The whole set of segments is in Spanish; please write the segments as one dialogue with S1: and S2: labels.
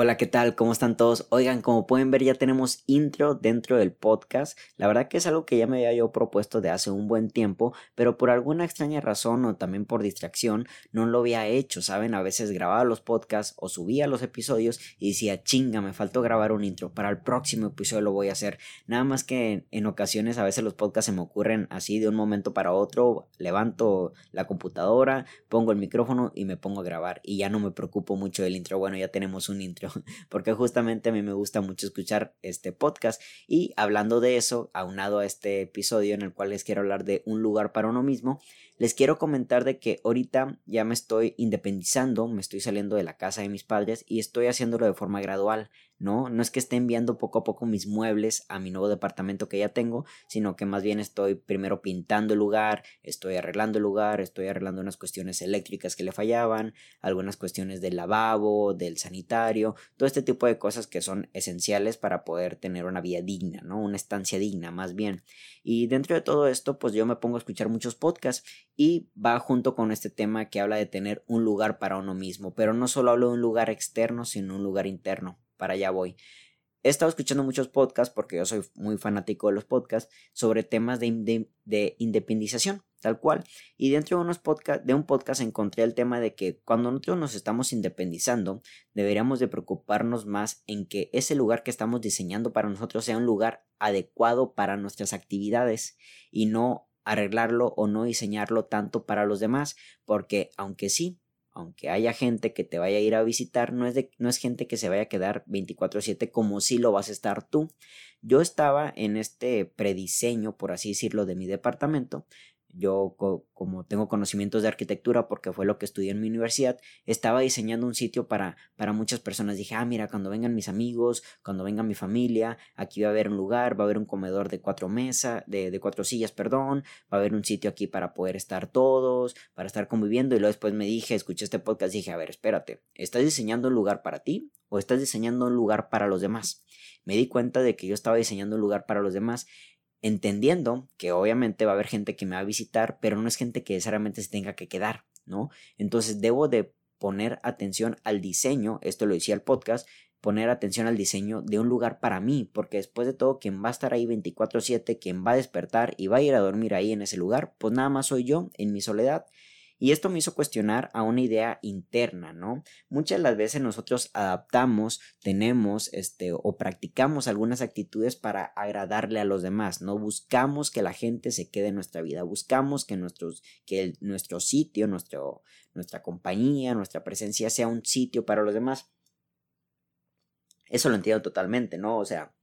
S1: Hola, ¿qué tal? ¿Cómo están todos? Oigan, como pueden ver ya tenemos intro dentro del podcast. La verdad que es algo que ya me había yo propuesto de hace un buen tiempo, pero por alguna extraña razón o también por distracción no lo había hecho, ¿saben? A veces grababa los podcasts o subía los episodios y decía, chinga, me faltó grabar un intro, para el próximo episodio lo voy a hacer. Nada más que en ocasiones a veces los podcasts se me ocurren así de un momento para otro, levanto la computadora, pongo el micrófono y me pongo a grabar y ya no me preocupo mucho del intro. Bueno, ya tenemos un intro. porque justamente a mí me gusta mucho escuchar este podcast. Y hablando de eso, aunado a este episodio en el cual les quiero hablar de un lugar para uno mismo, les quiero comentar de que ahorita ya me estoy independizando, me estoy saliendo de la casa de mis padres y estoy haciéndolo de forma gradual. ¿no? No es que esté enviando poco a poco mis muebles a mi nuevo departamento que ya tengo, sino que más bien estoy primero pintando el lugar, estoy arreglando el lugar, estoy arreglando unas cuestiones eléctricas que le fallaban, algunas cuestiones del lavabo, del sanitario, todo este tipo de cosas que son esenciales para poder tener una vida digna, ¿no? Una estancia digna, más bien. Y dentro de todo esto, pues yo me pongo a escuchar muchos podcasts y va junto con este tema que habla de tener un lugar para uno mismo, pero no solo hablo de un lugar externo, sino un lugar interno para allá voy. He estado escuchando muchos podcasts, porque yo soy muy fanático de los podcasts, sobre temas de, de, independización, tal cual. Y dentro de, unos podcast, de un podcast encontré el tema de que cuando nosotros nos estamos independizando, deberíamos de preocuparnos más en que ese lugar que estamos diseñando para nosotros sea un lugar adecuado para nuestras actividades y no arreglarlo o no diseñarlo tanto para los demás, porque aunque sí, aunque haya gente que te vaya a ir a visitar, no es, de, no es gente que se vaya a quedar 24/7 como si lo vas a estar tú. Yo estaba en este prediseño, por así decirlo, de mi departamento, yo como tengo conocimientos de arquitectura porque fue lo que estudié en mi universidad, estaba diseñando un sitio para, para muchas personas. Dije, ah, mira, cuando vengan mis amigos, cuando venga mi familia, aquí va a haber un lugar, va a haber un comedor de cuatro mesas, de, de cuatro sillas, perdón, va a haber un sitio aquí para poder estar todos, para estar conviviendo. Y luego después me dije, escuché este podcast, dije, a ver, espérate, ¿estás diseñando un lugar para ti o estás diseñando un lugar para los demás? Me di cuenta de que yo estaba diseñando un lugar para los demás entendiendo que obviamente va a haber gente que me va a visitar, pero no es gente que necesariamente se tenga que quedar, ¿no? Entonces debo de poner atención al diseño, esto lo decía el podcast, poner atención al diseño de un lugar para mí, porque después de todo quien va a estar ahí 24/7, quien va a despertar y va a ir a dormir ahí en ese lugar, pues nada más soy yo en mi soledad y esto me hizo cuestionar a una idea interna, ¿no? Muchas de las veces nosotros adaptamos, tenemos, este, o practicamos algunas actitudes para agradarle a los demás, ¿no? Buscamos que la gente se quede en nuestra vida, buscamos que, nuestros, que nuestro sitio, nuestro, nuestra compañía, nuestra presencia sea un sitio para los demás. Eso lo entiendo totalmente, ¿no? O sea,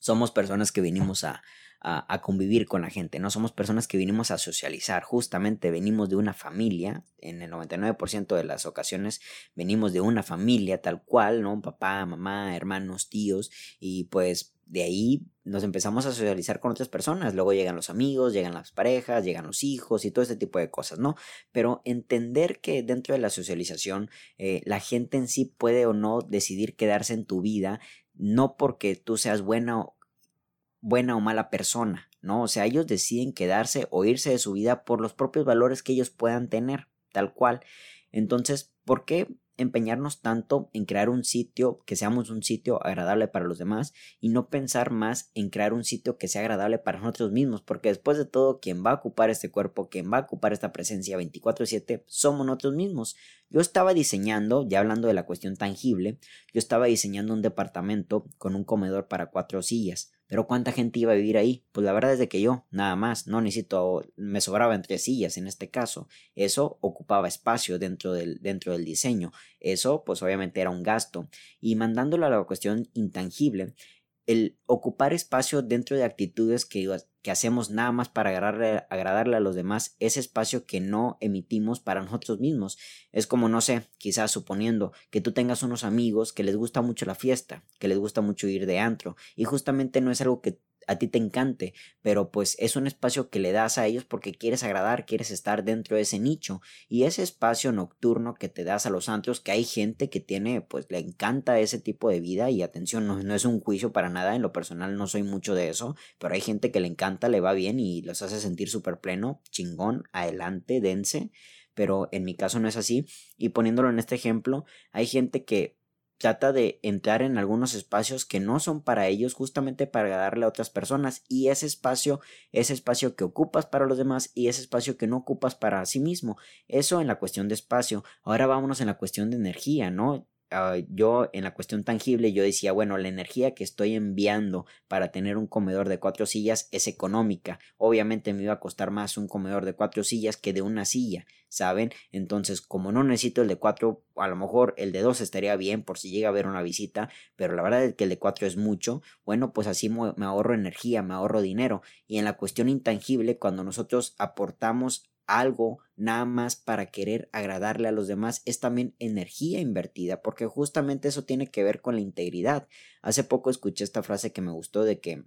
S1: somos personas que venimos a, a, convivir con la gente, no somos personas que vinimos a socializar, justamente venimos de una familia, en el 99% de las ocasiones venimos de una familia tal cual, ¿no? Papá, mamá, hermanos, tíos, y pues de ahí nos empezamos a socializar con otras personas, luego llegan los amigos, llegan las parejas, llegan los hijos y todo este tipo de cosas, ¿no? Pero entender que dentro de la socialización eh, la gente en sí puede o no decidir quedarse en tu vida, no porque tú seas buena o buena o mala persona, ¿no? O sea, ellos deciden quedarse o irse de su vida por los propios valores que ellos puedan tener, tal cual. Entonces, ¿por qué empeñarnos tanto en crear un sitio que seamos un sitio agradable para los demás y no pensar más en crear un sitio que sea agradable para nosotros mismos, porque después de todo, quien va a ocupar este cuerpo, quien va a ocupar esta presencia 24/7, somos nosotros mismos. Yo estaba diseñando, ya hablando de la cuestión tangible, yo estaba diseñando un departamento con un comedor para cuatro sillas. Pero ¿cuánta gente iba a vivir ahí? Pues la verdad es que yo, nada más, no necesito, me sobraba entre sillas en este caso. Eso ocupaba espacio dentro del, dentro del diseño. Eso, pues obviamente era un gasto. Y mandándolo a la cuestión intangible, el ocupar espacio dentro de actitudes que, hacemos nada más para agradarle, agradarle, a los demás, ese espacio que no emitimos para nosotros mismos. Es como, no sé, quizás suponiendo que tú tengas unos amigos que les gusta mucho la fiesta, que les gusta mucho ir de antro, y justamente no es algo que a ti te encante, pero pues es un espacio que le das a ellos porque quieres agradar, quieres estar dentro de ese nicho y ese espacio nocturno que te das a los antros, que hay gente que tiene, pues le encanta ese tipo de vida y atención, no, no es un juicio para nada, en lo personal no soy mucho de eso, pero hay gente que le encanta, le va bien y los hace sentir súper pleno, chingón, adelante, dense pero en mi caso no es así. Y poniéndolo en este ejemplo, hay gente que trata de entrar en algunos espacios que no son para ellos justamente para darle a otras personas y ese espacio ese espacio que ocupas para los demás y ese espacio que no ocupas para sí mismo. Eso en la cuestión de espacio. Ahora vámonos en la cuestión de energía no Ah, yo en la cuestión tangible yo decía, bueno, la energía que estoy enviando para tener un comedor de cuatro sillas es económica. Obviamente me iba a costar más un comedor de cuatro sillas que de una silla, ¿saben? Entonces, como no necesito el de cuatro, a lo mejor el de dos estaría bien por si llega a haber una visita, pero la verdad es que el de cuatro es mucho, bueno, pues así me ahorro energía, me ahorro dinero. Y en la cuestión intangible, cuando nosotros aportamos algo nada más para querer agradarle a los demás es también energía invertida, porque justamente eso tiene que ver con la integridad. Hace poco escuché esta frase que me gustó de que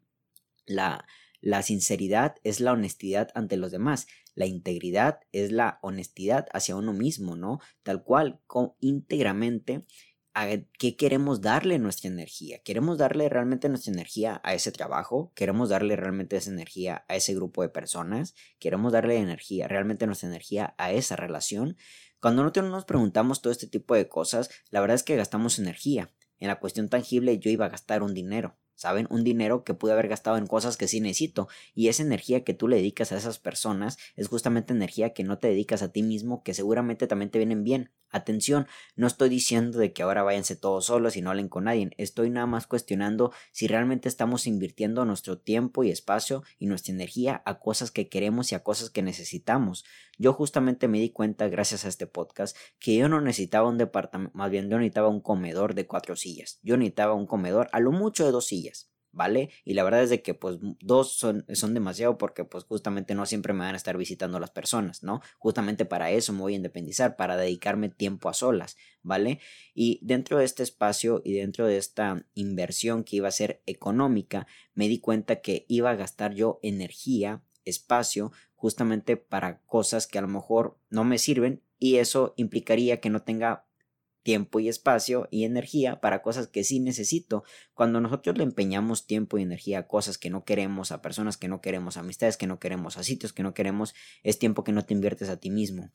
S1: la, la sinceridad es la honestidad ante los demás, la integridad es la honestidad hacia uno mismo, ¿no? Tal cual, íntegramente a qué queremos darle nuestra energía. ¿Queremos darle realmente nuestra energía a ese trabajo? ¿Queremos darle realmente esa energía a ese grupo de personas? ¿Queremos darle energía, realmente nuestra energía a esa relación? Cuando nosotros nos preguntamos todo este tipo de cosas, la verdad es que gastamos energía. En la cuestión tangible yo iba a gastar un dinero. ¿Saben? Un dinero que pude haber gastado en cosas que sí necesito. Y esa energía que tú le dedicas a esas personas es justamente energía que no te dedicas a ti mismo, que seguramente también te vienen bien. Atención, no estoy diciendo de que ahora váyanse todos solos y no hablen con nadie, estoy nada más cuestionando si realmente estamos invirtiendo nuestro tiempo y espacio y nuestra energía a cosas que queremos y a cosas que necesitamos. Yo justamente me di cuenta gracias a este podcast que yo no necesitaba un departamento, más bien yo necesitaba un comedor de cuatro sillas, yo necesitaba un comedor a lo mucho de dos sillas. ¿Vale? Y la verdad es de que pues dos son, son demasiado porque pues justamente no siempre me van a estar visitando las personas, ¿no? Justamente para eso me voy a independizar, para dedicarme tiempo a solas, ¿vale? Y dentro de este espacio y dentro de esta inversión que iba a ser económica, me di cuenta que iba a gastar yo energía, espacio, justamente para cosas que a lo mejor no me sirven y eso implicaría que no tenga tiempo y espacio y energía para cosas que sí necesito. Cuando nosotros le empeñamos tiempo y energía a cosas que no queremos, a personas que no queremos, a amistades que no queremos, a sitios que no queremos, es tiempo que no te inviertes a ti mismo.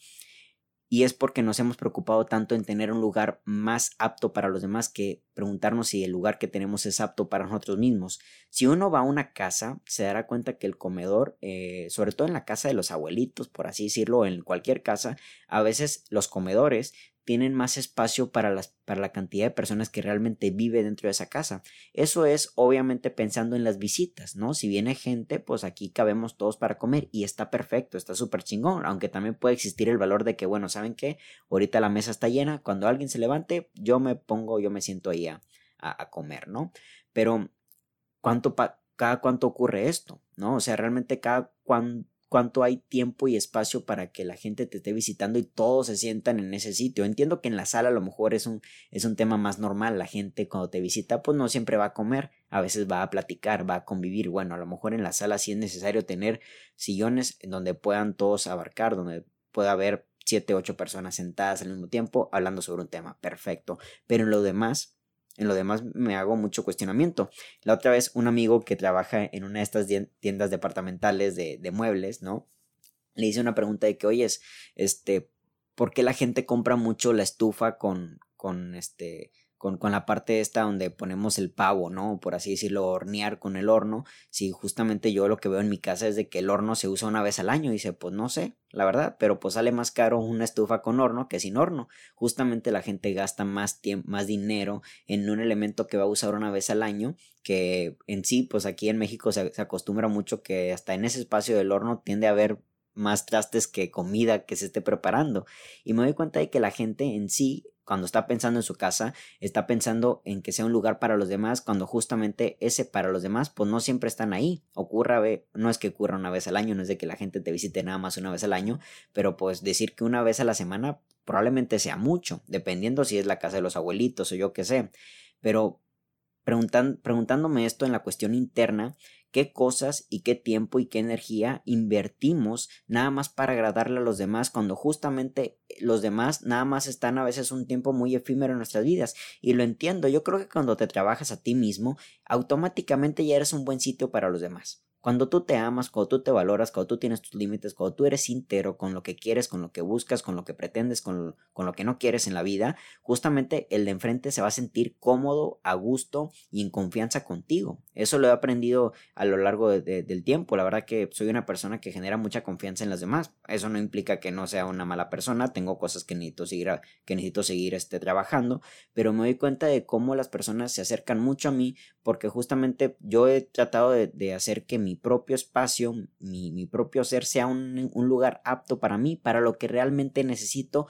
S1: Y es porque nos hemos preocupado tanto en tener un lugar más apto para los demás que preguntarnos si el lugar que tenemos es apto para nosotros mismos. Si uno va a una casa, se dará cuenta que el comedor, eh, sobre todo en la casa de los abuelitos, por así decirlo, en cualquier casa, a veces los comedores tienen más espacio para, las, para la cantidad de personas que realmente vive dentro de esa casa. Eso es obviamente pensando en las visitas, ¿no? Si viene gente, pues aquí cabemos todos para comer y está perfecto, está súper chingón, aunque también puede existir el valor de que, bueno, ¿saben qué? Ahorita la mesa está llena, cuando alguien se levante, yo me pongo, yo me siento ahí a, a, comer, ¿no? Pero, ¿cuánto cada cuánto ocurre esto? ¿No? O sea, realmente cada cuánto cuánto hay tiempo y espacio para que la gente te esté visitando y todos se sientan en ese sitio. Entiendo que en la sala a lo mejor es un, es un tema más normal. La gente cuando te visita pues no siempre va a comer, a veces va a platicar, va a convivir. Bueno, a lo mejor en la sala sí es necesario tener sillones donde puedan todos abarcar, donde pueda haber siete, ocho personas sentadas al mismo tiempo hablando sobre un tema. Perfecto. Pero en lo demás, en lo demás me hago mucho cuestionamiento. La otra vez un amigo que trabaja en una de estas tiendas departamentales de, de muebles, ¿no? Le hice una pregunta de que, oye, este, ¿por qué la gente compra mucho la estufa con, con este, con, con, la parte esta donde ponemos el pavo, ¿no? Por así decirlo, hornear con el horno. Si justamente yo lo que veo en mi casa es de que el horno se usa una vez al año. Dice, pues no sé, la verdad, pero pues sale más caro una estufa con horno que sin horno. Justamente la gente gasta más tiempo, más dinero en un elemento que va a usar una vez al año, que en sí, pues aquí en México se, se acostumbra mucho que hasta en ese espacio del horno tiende a haber más trastes que comida que se esté preparando. Y me doy cuenta de que la gente en sí cuando está pensando en su casa, está pensando en que sea un lugar para los demás, cuando justamente ese para los demás, pues no siempre están ahí. Ocurra, no es que ocurra una vez al año, no es de que la gente te visite nada más una vez al año, pero pues decir que una vez a la semana probablemente sea mucho, dependiendo si es la casa de los abuelitos o yo qué sé. Pero preguntándome esto en la cuestión interna, qué cosas y qué tiempo y qué energía invertimos nada más para agradarle a los demás cuando justamente los demás nada más están a veces un tiempo muy efímero en nuestras vidas. Y lo entiendo, yo creo que cuando te trabajas a ti mismo, automáticamente ya eres un buen sitio para los demás. Cuando tú te amas, cuando tú te valoras, cuando tú tienes tus límites, cuando tú eres íntegro con lo que quieres, con lo que buscas, con lo que pretendes, con, con, lo que no quieres en la vida, justamente el de enfrente se va a sentir cómodo, a gusto y en confianza contigo. Eso lo he aprendido a lo largo del tiempo. La verdad que soy una persona que genera mucha confianza en las demás. Eso no implica que no sea una mala persona. Tengo cosas que necesito seguir, que necesito seguir este, trabajando, pero me doy cuenta de cómo las personas se acercan mucho a mí porque justamente yo he tratado de, de hacer que mi propio espacio, mi, propio ser sea un, un lugar apto para mí, para lo que realmente necesito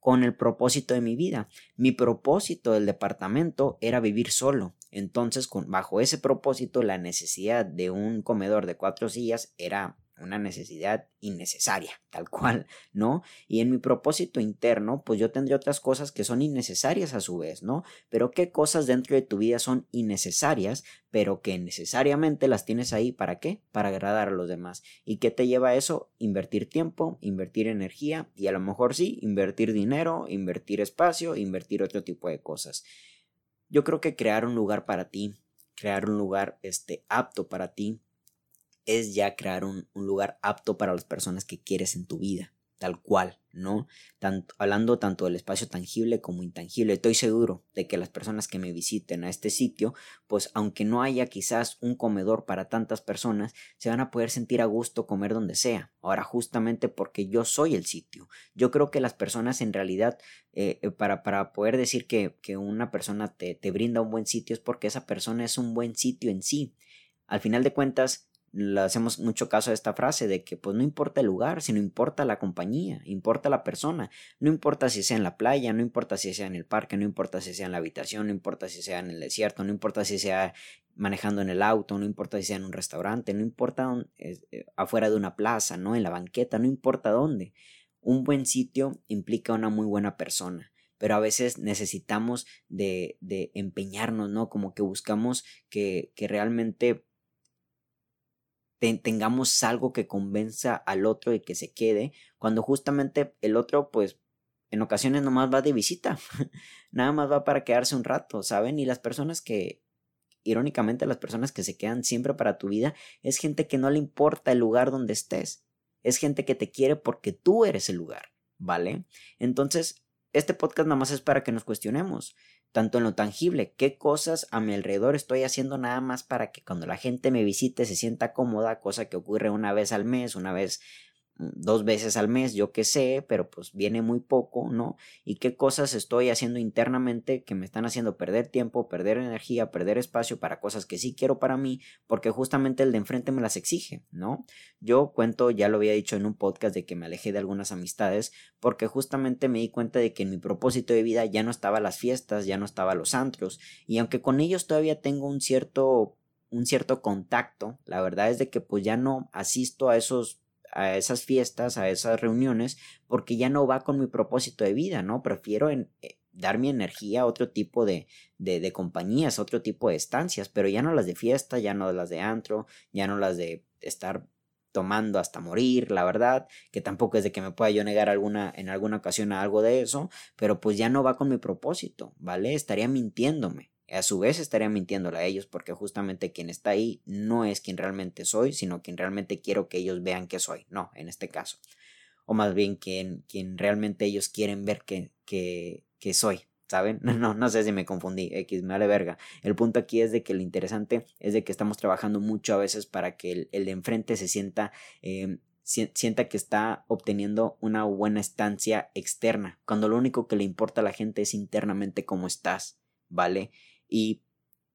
S1: con el propósito de mi vida. Mi propósito del departamento era vivir solo. Entonces, bajo ese propósito, la necesidad de un comedor de cuatro sillas era una necesidad innecesaria, tal cual, ¿no? Y en mi propósito interno, pues yo tendría otras cosas que son innecesarias a su vez, ¿no? Pero qué cosas dentro de tu vida son innecesarias, pero que necesariamente las tienes ahí, ¿para qué? Para agradar a los demás. ¿Y qué te lleva a eso? Invertir tiempo, invertir energía y a lo mejor sí, invertir dinero, invertir espacio, invertir otro tipo de cosas. Yo creo que crear un lugar para ti, crear un lugar este, apto para ti, es ya crear un, lugar apto para las personas que quieres en tu vida, tal cual, ¿no? Hablando tanto del espacio tangible como intangible. Estoy seguro de que las personas que me visiten a este sitio, pues aunque no haya quizás un comedor para tantas personas, se van a poder sentir a gusto comer donde sea. Ahora, justamente porque yo soy el sitio. Yo creo que las personas en realidad, eh, eh, para, para, poder decir que, que una persona te, te brinda un buen sitio, es porque esa persona es un buen sitio en sí. Al final de cuentas, le hacemos mucho caso a esta frase de que pues no importa el lugar, sino importa la compañía, importa la persona, no importa si sea en la playa, no importa si sea en el parque, no importa si sea en la habitación, no importa si sea en el desierto, no importa si sea manejando en el auto, no importa si sea en un restaurante, no importa eh, afuera de una plaza, no en la banqueta, no importa dónde. Un buen sitio implica una muy buena persona pero a veces necesitamos de, de empeñarnos, ¿no? Como que buscamos que, que realmente tengamos algo que convenza al otro y que se quede, cuando justamente el otro pues en ocasiones nomás va de visita, nada más va para quedarse un rato, ¿saben? Y las personas que, irónicamente las personas que se quedan siempre para tu vida, es gente que no le importa el lugar donde estés, es gente que te quiere porque tú eres el lugar, ¿vale? Entonces, este podcast nada más es para que nos cuestionemos tanto en lo tangible, qué cosas a mi alrededor estoy haciendo nada más para que cuando la gente me visite se sienta cómoda, cosa que ocurre una vez al mes, una vez dos veces al mes, yo qué sé, pero pues viene muy poco, ¿no? Y qué cosas estoy haciendo internamente que me están haciendo perder tiempo, perder energía, perder espacio para cosas que sí quiero para mí, porque justamente el de enfrente me las exige, ¿no? Yo cuento, ya lo había dicho en un podcast de que me alejé de algunas amistades, porque justamente me di cuenta de que en mi propósito de vida ya no estaba las fiestas, ya no estaba los antros, y aunque con ellos todavía tengo un cierto un cierto contacto, la verdad es de que pues ya no asisto a esos a esas fiestas, a esas reuniones, porque ya no va con mi propósito de vida, ¿no? Prefiero en, eh, dar mi energía a otro tipo de, de, de, compañías, a otro tipo de estancias, pero ya no las de fiesta, ya no las de antro, ya no las de estar tomando hasta morir, la verdad, que tampoco es de que me pueda yo negar alguna, en alguna ocasión a algo de eso, pero pues ya no va con mi propósito, ¿vale? Estaría mintiéndome a su vez estaría mintiéndole a ellos porque justamente quien está ahí no es quien realmente soy, sino quien realmente quiero que ellos vean que soy. No, en este caso. O más bien quien, quien realmente ellos quieren ver que, que, que soy. ¿Saben? No, no sé si me confundí, X, me vale verga. El punto aquí es de que lo interesante es de que estamos trabajando mucho a veces para que el, de enfrente se sienta em, sienta que está obteniendo una buena estancia externa, cuando lo único que le importa a la gente es internamente cómo estás, ¿vale? Y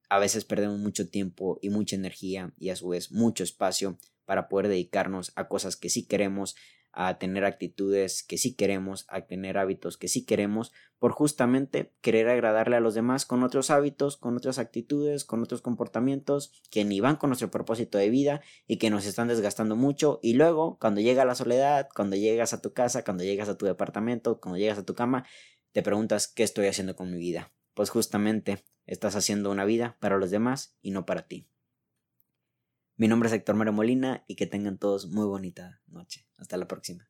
S1: a veces perdemos mucho tiempo y mucha energía y a su vez mucho espacio para poder dedicarnos a cosas que sí queremos, a tener actitudes que sí queremos, a tener hábitos que sí queremos, por justamente querer agradarle a los demás con otros hábitos, con otras actitudes, con otros comportamientos que ni van con nuestro propósito de vida y que nos están desgastando mucho. Y luego, cuando llega la soledad, cuando llegas a tu casa, cuando llegas a tu departamento, cuando llegas a tu cama, te preguntas qué estoy haciendo con mi vida. Pues justamente estás haciendo una vida para los demás y no para ti. Mi nombre es Héctor Mario Molina y que tengan todos muy bonita noche. Hasta la próxima.